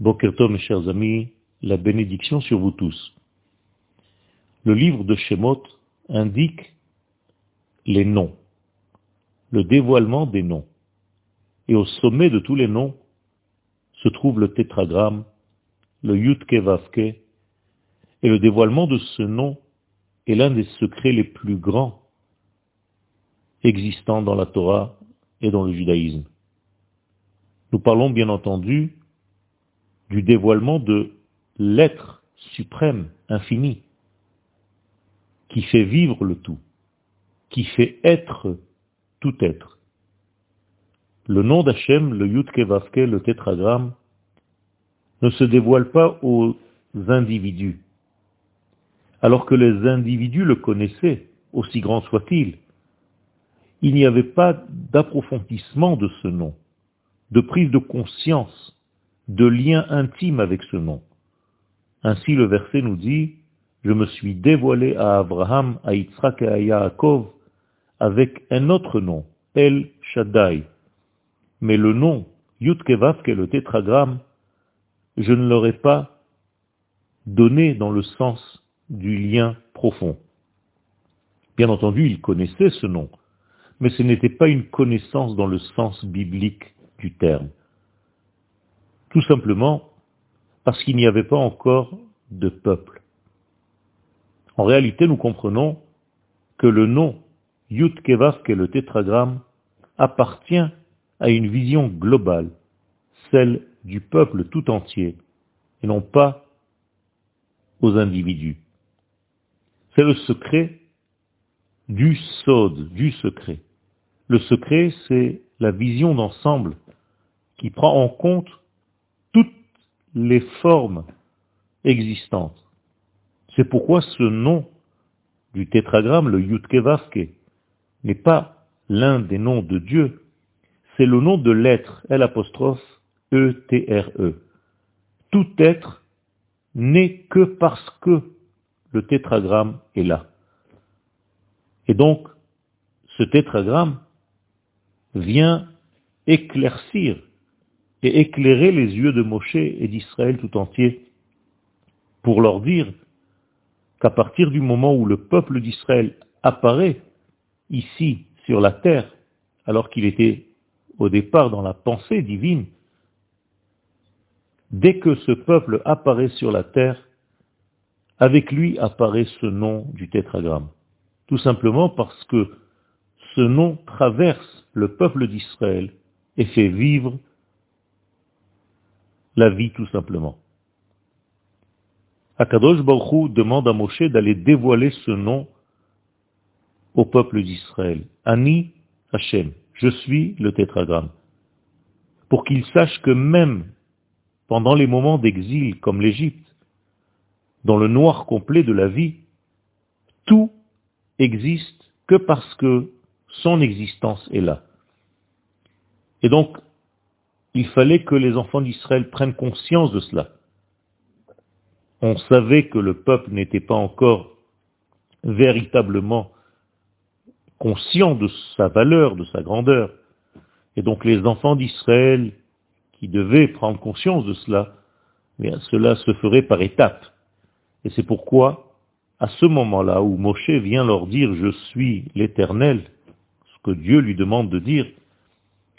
Bokertov, mes chers amis, la bénédiction sur vous tous. Le livre de Shemot indique les noms, le dévoilement des noms. Et au sommet de tous les noms se trouve le tétragramme, le Yutke Vavke, et le dévoilement de ce nom est l'un des secrets les plus grands existants dans la Torah et dans le judaïsme. Nous parlons bien entendu du dévoilement de l'être suprême, infini, qui fait vivre le tout, qui fait être tout être. Le nom d'Hachem, le Yudke Vavke, le tétragramme, ne se dévoile pas aux individus, alors que les individus le connaissaient, aussi grand soit-il. Il n'y avait pas d'approfondissement de ce nom, de prise de conscience, de lien intime avec ce nom. Ainsi le verset nous dit, je me suis dévoilé à Abraham, à Yitzhak et à Yaakov avec un autre nom, El Shaddai. Mais le nom, Yudkevav, qui est le tétragramme, je ne l'aurais pas donné dans le sens du lien profond. Bien entendu, il connaissait ce nom, mais ce n'était pas une connaissance dans le sens biblique du terme. Tout simplement parce qu'il n'y avait pas encore de peuple. En réalité, nous comprenons que le nom Yud Kevav, qui le tétragramme, appartient à une vision globale, celle du peuple tout entier, et non pas aux individus. C'est le secret du sod, du secret. Le secret, c'est la vision d'ensemble qui prend en compte les formes existantes. C'est pourquoi ce nom du tétragramme, le Yudkevavke, n'est pas l'un des noms de Dieu, c'est le nom de l'être, L apostrophe E-T-R-E. -E. Tout être n'est que parce que le tétragramme est là. Et donc, ce tétragramme vient éclaircir et éclairer les yeux de Moshe et d'Israël tout entier pour leur dire qu'à partir du moment où le peuple d'Israël apparaît ici sur la terre, alors qu'il était au départ dans la pensée divine, dès que ce peuple apparaît sur la terre, avec lui apparaît ce nom du tétragramme. Tout simplement parce que ce nom traverse le peuple d'Israël et fait vivre la vie tout simplement. Akadosh Baruch demande à Moshe d'aller dévoiler ce nom au peuple d'Israël. Ani Hashem, je suis le tétragramme. Pour qu'il sache que même pendant les moments d'exil comme l'Égypte, dans le noir complet de la vie, tout existe que parce que son existence est là. Et donc, il fallait que les enfants d'Israël prennent conscience de cela. On savait que le peuple n'était pas encore véritablement conscient de sa valeur, de sa grandeur. Et donc les enfants d'Israël qui devaient prendre conscience de cela, mais cela se ferait par étapes. Et c'est pourquoi, à ce moment-là où Moshe vient leur dire je suis l'éternel, ce que Dieu lui demande de dire,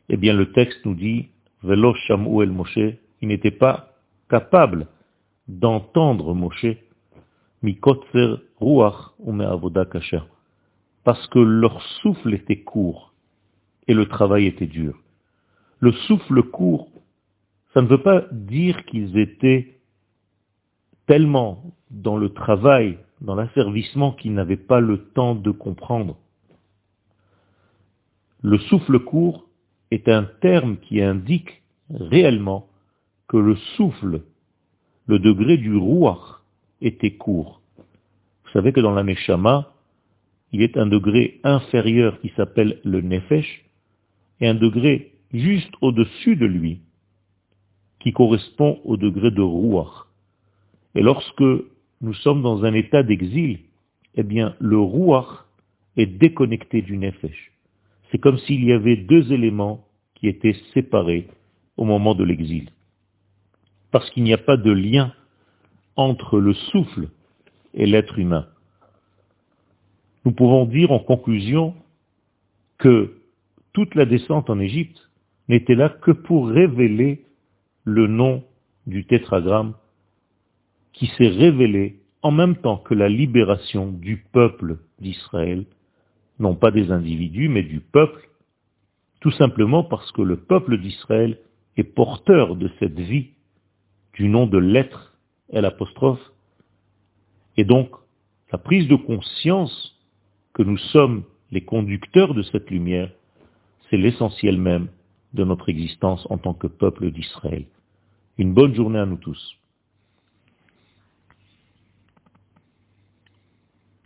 eh bien le texte nous dit Velo el Moshe, il n'était pas capable d'entendre Moshe, mikotzer ruach ou avoda kasher parce que leur souffle était court et le travail était dur. Le souffle court, ça ne veut pas dire qu'ils étaient tellement dans le travail, dans l'asservissement qu'ils n'avaient pas le temps de comprendre. Le souffle court est un terme qui indique réellement que le souffle, le degré du rouach, était court. Vous savez que dans la Neshama, il est un degré inférieur qui s'appelle le nefesh, et un degré juste au-dessus de lui, qui correspond au degré de rouach. Et lorsque nous sommes dans un état d'exil, eh bien, le rouach est déconnecté du nefesh. C'est comme s'il y avait deux éléments qui étaient séparés au moment de l'exil. parce qu'il n'y a pas de lien entre le souffle et l'être humain. Nous pouvons dire en conclusion que toute la descente en Égypte n'était là que pour révéler le nom du tétragramme qui s'est révélé en même temps que la libération du peuple d'Israël, non pas des individus, mais du peuple, tout simplement parce que le peuple d'Israël est porteur de cette vie du nom de l'être l'apostrophe, et donc la prise de conscience que nous sommes les conducteurs de cette lumière, c'est l'essentiel même de notre existence en tant que peuple d'Israël. Une bonne journée à nous tous.